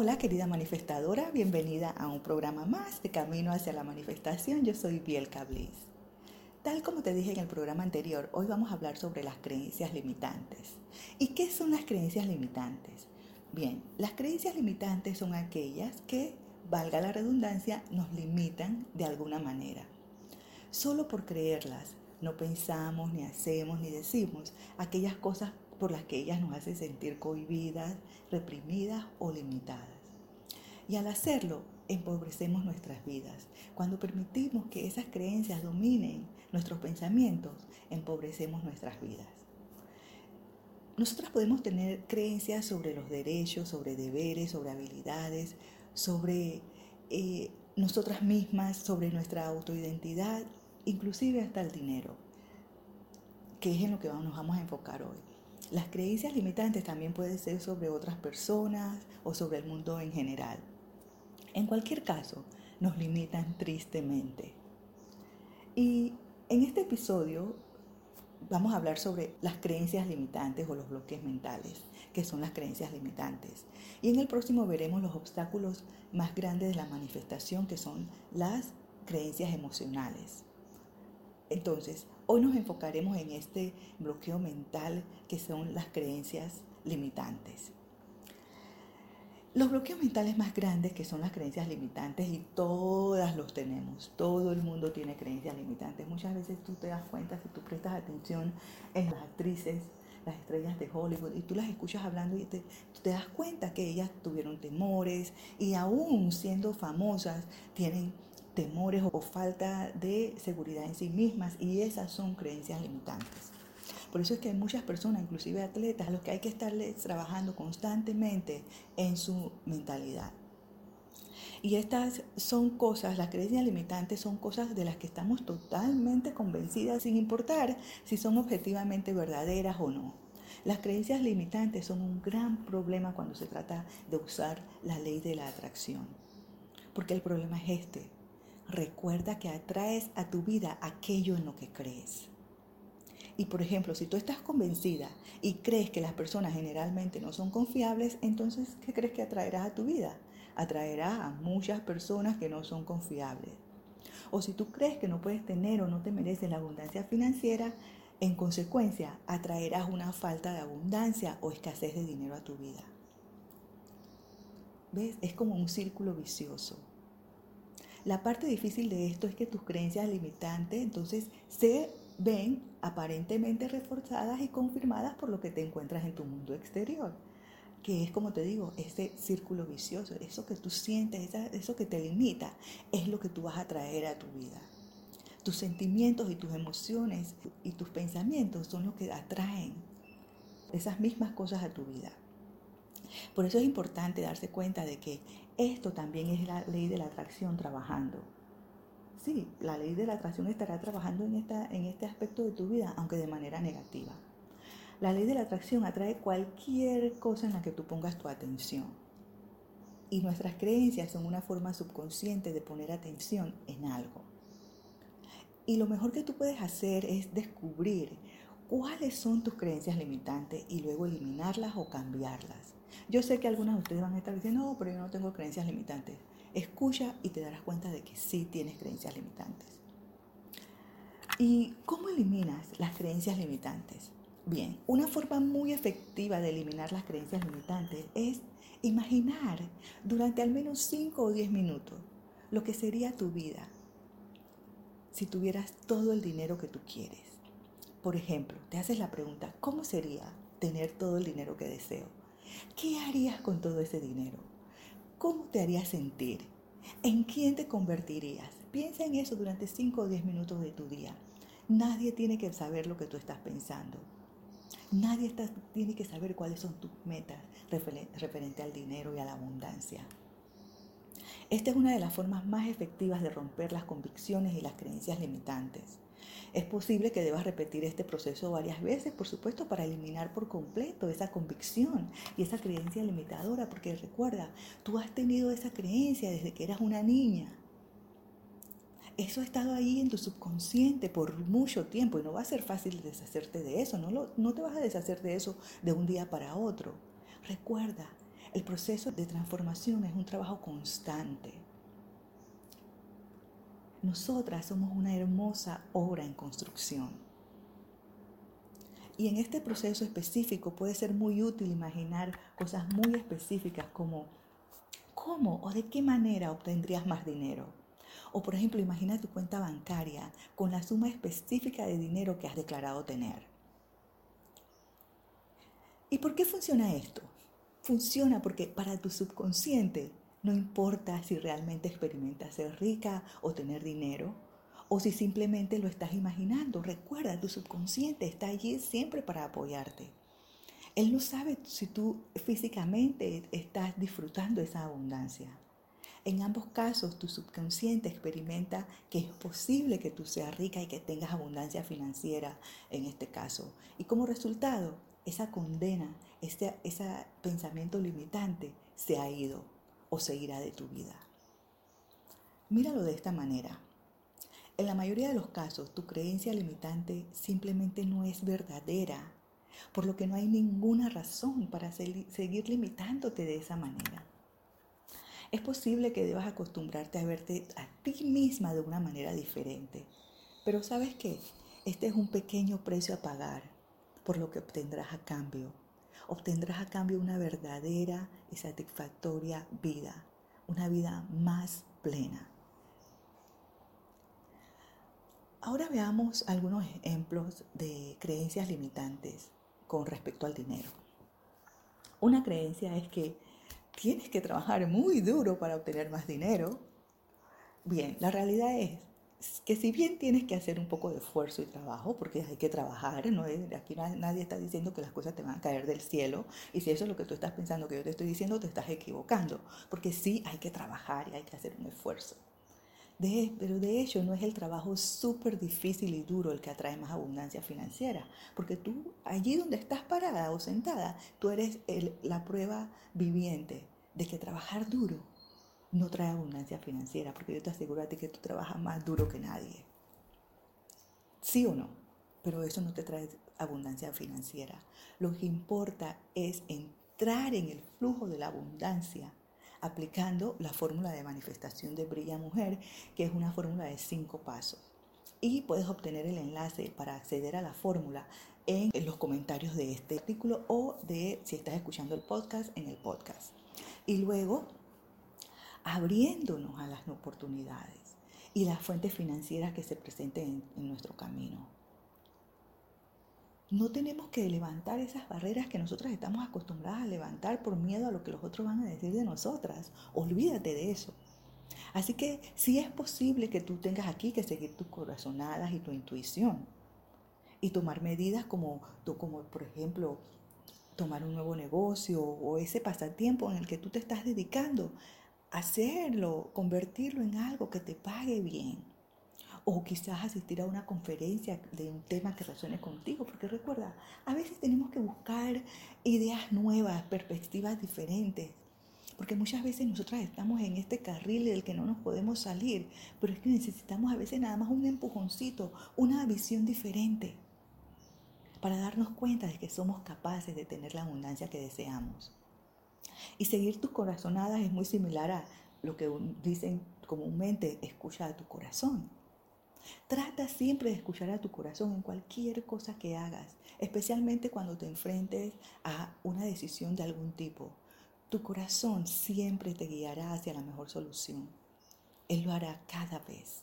Hola querida manifestadora, bienvenida a un programa más de Camino hacia la Manifestación. Yo soy Bielka Bliss. Tal como te dije en el programa anterior, hoy vamos a hablar sobre las creencias limitantes. ¿Y qué son las creencias limitantes? Bien, las creencias limitantes son aquellas que, valga la redundancia, nos limitan de alguna manera. Solo por creerlas, no pensamos, ni hacemos, ni decimos aquellas cosas por las que ellas nos hacen sentir cohibidas, reprimidas o limitadas. Y al hacerlo, empobrecemos nuestras vidas. Cuando permitimos que esas creencias dominen nuestros pensamientos, empobrecemos nuestras vidas. Nosotras podemos tener creencias sobre los derechos, sobre deberes, sobre habilidades, sobre eh, nosotras mismas, sobre nuestra autoidentidad, inclusive hasta el dinero, que es en lo que nos vamos a enfocar hoy. Las creencias limitantes también pueden ser sobre otras personas o sobre el mundo en general. En cualquier caso, nos limitan tristemente. Y en este episodio vamos a hablar sobre las creencias limitantes o los bloques mentales, que son las creencias limitantes. Y en el próximo veremos los obstáculos más grandes de la manifestación, que son las creencias emocionales. Entonces, hoy nos enfocaremos en este bloqueo mental que son las creencias limitantes. Los bloqueos mentales más grandes, que son las creencias limitantes, y todas los tenemos, todo el mundo tiene creencias limitantes. Muchas veces tú te das cuenta, si tú prestas atención en las actrices, las estrellas de Hollywood, y tú las escuchas hablando y te, te das cuenta que ellas tuvieron temores y aún siendo famosas tienen temores o falta de seguridad en sí mismas y esas son creencias limitantes. Por eso es que hay muchas personas, inclusive atletas, a los que hay que estarles trabajando constantemente en su mentalidad. Y estas son cosas, las creencias limitantes son cosas de las que estamos totalmente convencidas sin importar si son objetivamente verdaderas o no. Las creencias limitantes son un gran problema cuando se trata de usar la ley de la atracción. Porque el problema es este, recuerda que atraes a tu vida aquello en lo que crees. Y por ejemplo, si tú estás convencida y crees que las personas generalmente no son confiables, entonces, ¿qué crees que atraerás a tu vida? Atraerás a muchas personas que no son confiables. O si tú crees que no puedes tener o no te mereces la abundancia financiera, en consecuencia, atraerás una falta de abundancia o escasez de dinero a tu vida. ¿Ves? Es como un círculo vicioso. La parte difícil de esto es que tus creencias limitantes entonces se ven aparentemente reforzadas y confirmadas por lo que te encuentras en tu mundo exterior, que es como te digo, ese círculo vicioso, eso que tú sientes, eso que te limita, es lo que tú vas a traer a tu vida. Tus sentimientos y tus emociones y tus pensamientos son los que atraen esas mismas cosas a tu vida. Por eso es importante darse cuenta de que esto también es la ley de la atracción trabajando. Sí, la ley de la atracción estará trabajando en, esta, en este aspecto de tu vida, aunque de manera negativa. La ley de la atracción atrae cualquier cosa en la que tú pongas tu atención. Y nuestras creencias son una forma subconsciente de poner atención en algo. Y lo mejor que tú puedes hacer es descubrir cuáles son tus creencias limitantes y luego eliminarlas o cambiarlas. Yo sé que algunas de ustedes van a estar diciendo, no, pero yo no tengo creencias limitantes. Escucha y te darás cuenta de que sí tienes creencias limitantes. ¿Y cómo eliminas las creencias limitantes? Bien, una forma muy efectiva de eliminar las creencias limitantes es imaginar durante al menos 5 o 10 minutos lo que sería tu vida si tuvieras todo el dinero que tú quieres. Por ejemplo, te haces la pregunta, ¿cómo sería tener todo el dinero que deseo? ¿Qué harías con todo ese dinero? ¿Cómo te harías sentir? ¿En quién te convertirías? Piensa en eso durante 5 o 10 minutos de tu día. Nadie tiene que saber lo que tú estás pensando. Nadie tiene que saber cuáles son tus metas referente al dinero y a la abundancia. Esta es una de las formas más efectivas de romper las convicciones y las creencias limitantes. Es posible que debas repetir este proceso varias veces, por supuesto, para eliminar por completo esa convicción y esa creencia limitadora, porque recuerda, tú has tenido esa creencia desde que eras una niña. Eso ha estado ahí en tu subconsciente por mucho tiempo y no va a ser fácil deshacerte de eso, no, no te vas a deshacer de eso de un día para otro. Recuerda, El proceso de transformación es un trabajo constante. Nosotras somos una hermosa obra en construcción. Y en este proceso específico puede ser muy útil imaginar cosas muy específicas como cómo o de qué manera obtendrías más dinero. O por ejemplo, imagina tu cuenta bancaria con la suma específica de dinero que has declarado tener. ¿Y por qué funciona esto? Funciona porque para tu subconsciente no importa si realmente experimentas ser rica o tener dinero, o si simplemente lo estás imaginando. Recuerda, tu subconsciente está allí siempre para apoyarte. Él no sabe si tú físicamente estás disfrutando esa abundancia. En ambos casos, tu subconsciente experimenta que es posible que tú seas rica y que tengas abundancia financiera en este caso. Y como resultado, esa condena, ese, ese pensamiento limitante se ha ido o se de tu vida. Míralo de esta manera. En la mayoría de los casos, tu creencia limitante simplemente no es verdadera, por lo que no hay ninguna razón para seguir limitándote de esa manera. Es posible que debas acostumbrarte a verte a ti misma de una manera diferente, pero ¿sabes qué? Este es un pequeño precio a pagar por lo que obtendrás a cambio. Obtendrás a cambio una verdadera y satisfactoria vida, una vida más plena. Ahora veamos algunos ejemplos de creencias limitantes con respecto al dinero. Una creencia es que tienes que trabajar muy duro para obtener más dinero. Bien, la realidad es que si bien tienes que hacer un poco de esfuerzo y trabajo, porque hay que trabajar, ¿no? aquí nadie está diciendo que las cosas te van a caer del cielo, y si eso es lo que tú estás pensando que yo te estoy diciendo, te estás equivocando, porque sí hay que trabajar y hay que hacer un esfuerzo. pero de hecho no es el trabajo súper difícil y duro el que atrae más abundancia financiera, porque tú allí donde estás parada o sentada, tú eres la prueba viviente de que trabajar duro no trae abundancia financiera, porque yo te aseguro a ti que tú trabajas más duro que nadie. Sí o no, pero eso no te trae abundancia financiera. Lo que importa es entrar en el flujo de la abundancia aplicando la fórmula de manifestación de Brilla Mujer, que es una fórmula de cinco pasos. Y puedes obtener el enlace para acceder a la fórmula en los comentarios de este artículo o de si estás escuchando el podcast en el podcast. Y luego abriéndonos a las oportunidades y las fuentes financieras que se presenten en, nuestro camino. No tenemos que levantar esas barreras que nosotras estamos acostumbradas a levantar por miedo a lo que los otros van a decir de nosotras. Olvídate de eso. Así que sí es posible que tú tengas aquí que seguir tus corazonadas y tu intuición y tomar medidas como, como por ejemplo, tomar un nuevo negocio o ese pasatiempo en el que tú te estás dedicando hacerlo, convertirlo en algo que te pague bien. O quizás asistir a una conferencia de un tema que resuene contigo, porque recuerda, a veces tenemos que buscar ideas nuevas, perspectivas diferentes, porque muchas veces nosotras estamos en este carril del que no nos podemos salir, pero es que necesitamos a veces nada más un empujoncito, una visión diferente, para darnos cuenta de que somos capaces de tener la abundancia que deseamos. Y seguir tus corazonadas es muy similar a lo que dicen comúnmente, escucha a tu corazón. Trata siempre de escuchar a tu corazón en cualquier cosa que hagas, especialmente cuando te enfrentes a una decisión de algún tipo. Tu corazón siempre te guiará hacia la mejor solución. Él lo hará cada vez.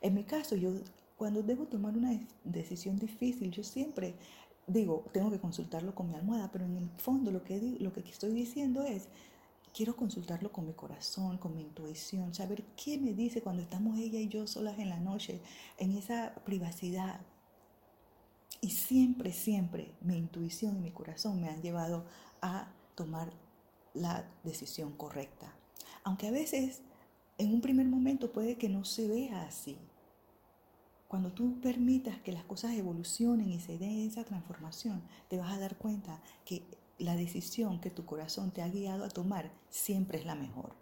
En mi caso, yo cuando debo tomar una decisión difícil, yo siempre digo, tengo que consultarlo con mi almohada, pero en el fondo lo que, lo que estoy diciendo es, quiero consultarlo con mi corazón, con mi intuición, saber qué me dice cuando estamos ella y yo solas en la noche, en esa privacidad. Y siempre, siempre mi intuición y mi corazón me han llevado a tomar la decisión correcta. Aunque a veces en un primer momento puede que no se vea así, cuando tú permitas que las cosas evolucionen y se den esa transformación, te vas a dar cuenta que la decisión que tu corazón te ha guiado a tomar siempre es la mejor.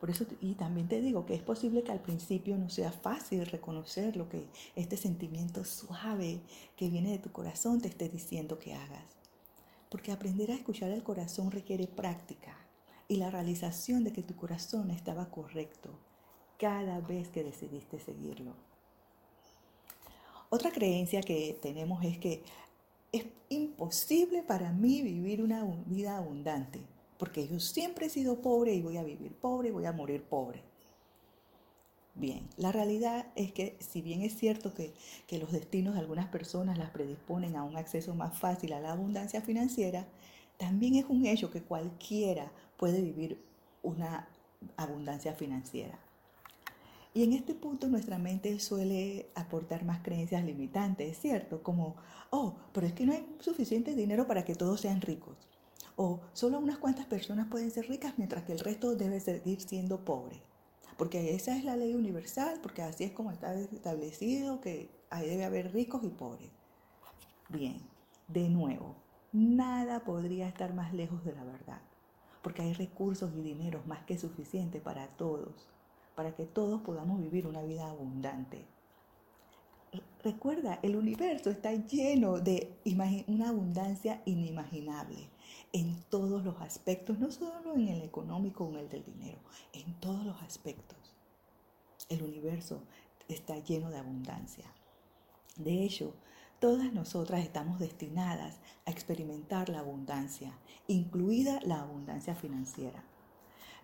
Por eso, y también te digo que es posible que al principio no sea fácil reconocer lo que este sentimiento suave que viene de tu corazón te esté diciendo que hagas. Porque aprender a escuchar el corazón requiere práctica y la realización de que tu corazón estaba correcto cada vez que decidiste seguirlo. Otra creencia que tenemos es que es imposible para mí vivir una vida abundante, porque yo siempre he sido pobre y voy a vivir pobre y voy a morir pobre. Bien, la realidad es que si bien es cierto que, que, los destinos de algunas personas las predisponen a un acceso más fácil a la abundancia financiera, también es un hecho que cualquiera puede vivir una abundancia financiera. Y en este punto nuestra mente suele aportar más creencias limitantes, ¿cierto? Como, oh, pero es que no hay suficiente dinero para que todos sean ricos. O solo unas cuantas personas pueden ser ricas mientras que el resto debe seguir siendo pobre. Porque esa es la ley universal, porque así es como está establecido que ahí debe haber ricos y pobres. Bien, de nuevo, nada podría estar más lejos de la verdad, porque hay recursos y dinero más que suficiente para todos, para que todos podamos vivir una vida abundante. Recuerda, el universo está lleno de una abundancia inimaginable en todos los aspectos, no solo en el económico o en el del dinero, en todos los aspectos. El universo está lleno de abundancia. De hecho, todas nosotras estamos destinadas a experimentar la abundancia, incluida la abundancia financiera.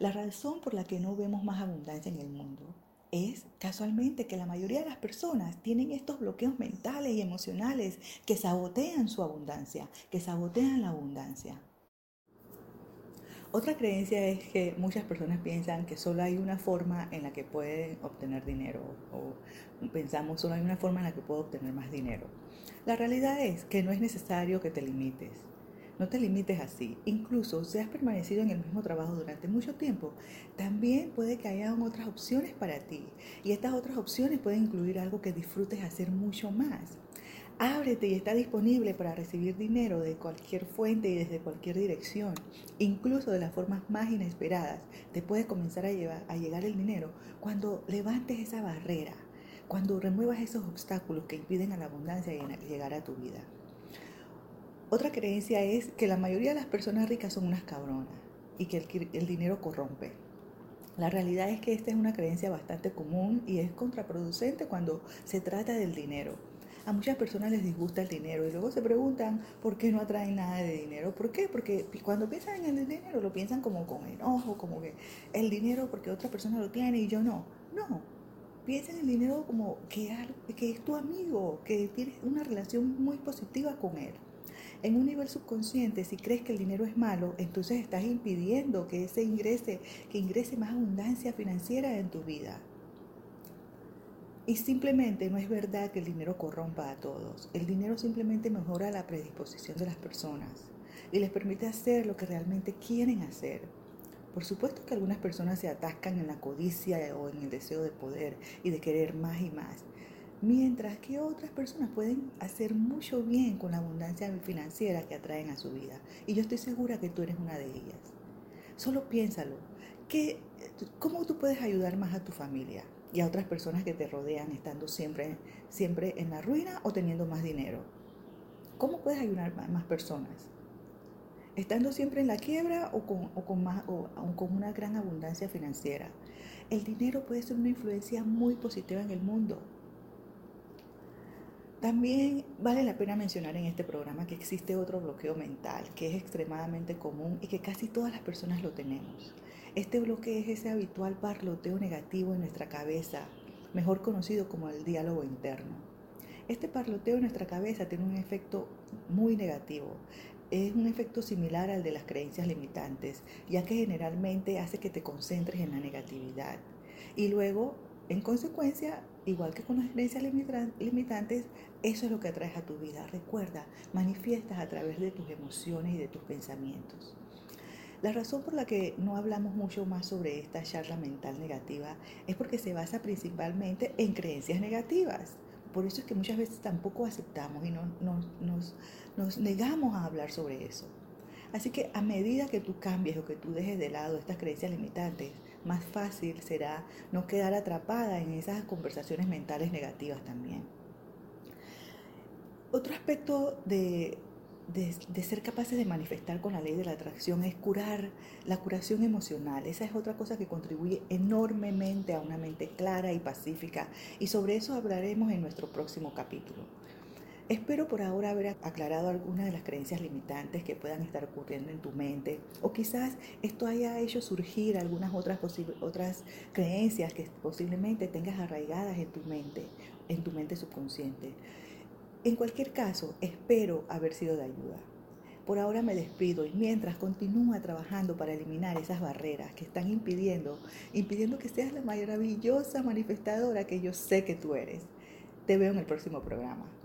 La razón por la que no vemos más abundancia en el mundo es casualmente que la mayoría de las personas tienen estos bloqueos mentales y emocionales que sabotean su abundancia, que sabotean la abundancia. Otra creencia es que muchas personas piensan que solo hay una forma en la que pueden obtener dinero o pensamos solo hay una forma en la que puedo obtener más dinero. La realidad es que no es necesario que te limites. No te limites así. Incluso si has permanecido en el mismo trabajo durante mucho tiempo, también puede que haya otras opciones para ti. Y estas otras opciones pueden incluir algo que disfrutes hacer mucho más. Ábrete y está disponible para recibir dinero de cualquier fuente y desde cualquier dirección, incluso de las formas más inesperadas. Te puede comenzar a, llevar, a llegar el dinero cuando levantes esa barrera, cuando remuevas esos obstáculos que impiden a la abundancia llegar a tu vida. Otra creencia es que la mayoría de las personas ricas son unas cabronas y que el, dinero corrompe. La realidad es que esta es una creencia bastante común y es contraproducente cuando se trata del dinero a muchas personas les disgusta el dinero y luego se preguntan por qué no atraen nada de dinero. ¿Por qué? Porque cuando piensan en el dinero lo piensan como con enojo, como que el dinero porque otra persona lo tiene y yo no. No, piensa en el dinero como que es tu amigo, que tienes una relación muy positiva con él. En un nivel subconsciente, si crees que el dinero es malo, entonces estás impidiendo que ese ingrese, que ingrese más abundancia financiera en tu vida. Y simplemente no es verdad que el dinero corrompa a todos. El dinero simplemente mejora la predisposición de las personas y les permite hacer lo que realmente quieren hacer. Por supuesto que algunas personas se atascan en la codicia o en el deseo de poder y de querer más y más, mientras que otras personas pueden hacer mucho bien con la abundancia financiera que atraen a su vida. Y yo estoy segura que tú eres una de ellas. Solo piénsalo, ¿cómo tú puedes ayudar más a tu familia? y a otras personas que te rodean estando siempre, siempre en la ruina o teniendo más dinero. ¿Cómo puedes ayudar a más personas? Estando siempre en la quiebra o con, o con, más, o, con una gran abundancia financiera. El dinero puede ser una influencia muy positiva en el mundo. También vale la pena mencionar en este programa que existe otro bloqueo mental que es extremadamente común y que casi todas las personas lo tenemos. Este bloque es ese habitual parloteo negativo en nuestra cabeza, mejor conocido como el diálogo interno. Este parloteo en nuestra cabeza tiene un efecto muy negativo. Es un efecto similar al de las creencias limitantes, ya que generalmente hace que te concentres en la negatividad. Y luego, en consecuencia, igual que con las creencias limitantes, eso es lo que atraes a tu vida. Recuerda, manifiestas a través de tus emociones y de tus pensamientos. La razón por la que no hablamos mucho más sobre esta charla mental negativa es porque se basa principalmente en creencias negativas. Por eso es que muchas veces tampoco aceptamos y no, nos, nos negamos a hablar sobre eso. Así que a medida que tú cambies o que tú dejes de lado estas creencias limitantes, más fácil será no quedar atrapada en esas conversaciones mentales negativas también. Otro aspecto de de, ser capaces de manifestar con la ley de la atracción es curar la curación emocional. Esa es otra cosa que contribuye enormemente a una mente clara y pacífica y sobre eso hablaremos en nuestro próximo capítulo. Espero por ahora haber aclarado algunas de las creencias limitantes que puedan estar ocurriendo en tu mente o quizás esto haya hecho surgir algunas otras, otras creencias que posiblemente tengas arraigadas en tu mente, en tu mente subconsciente. En cualquier caso, espero haber sido de ayuda. Por ahora me despido y mientras continúa trabajando para eliminar esas barreras que están impidiendo, impidiendo que seas la maravillosa manifestadora que yo sé que tú eres. Te veo en el próximo programa.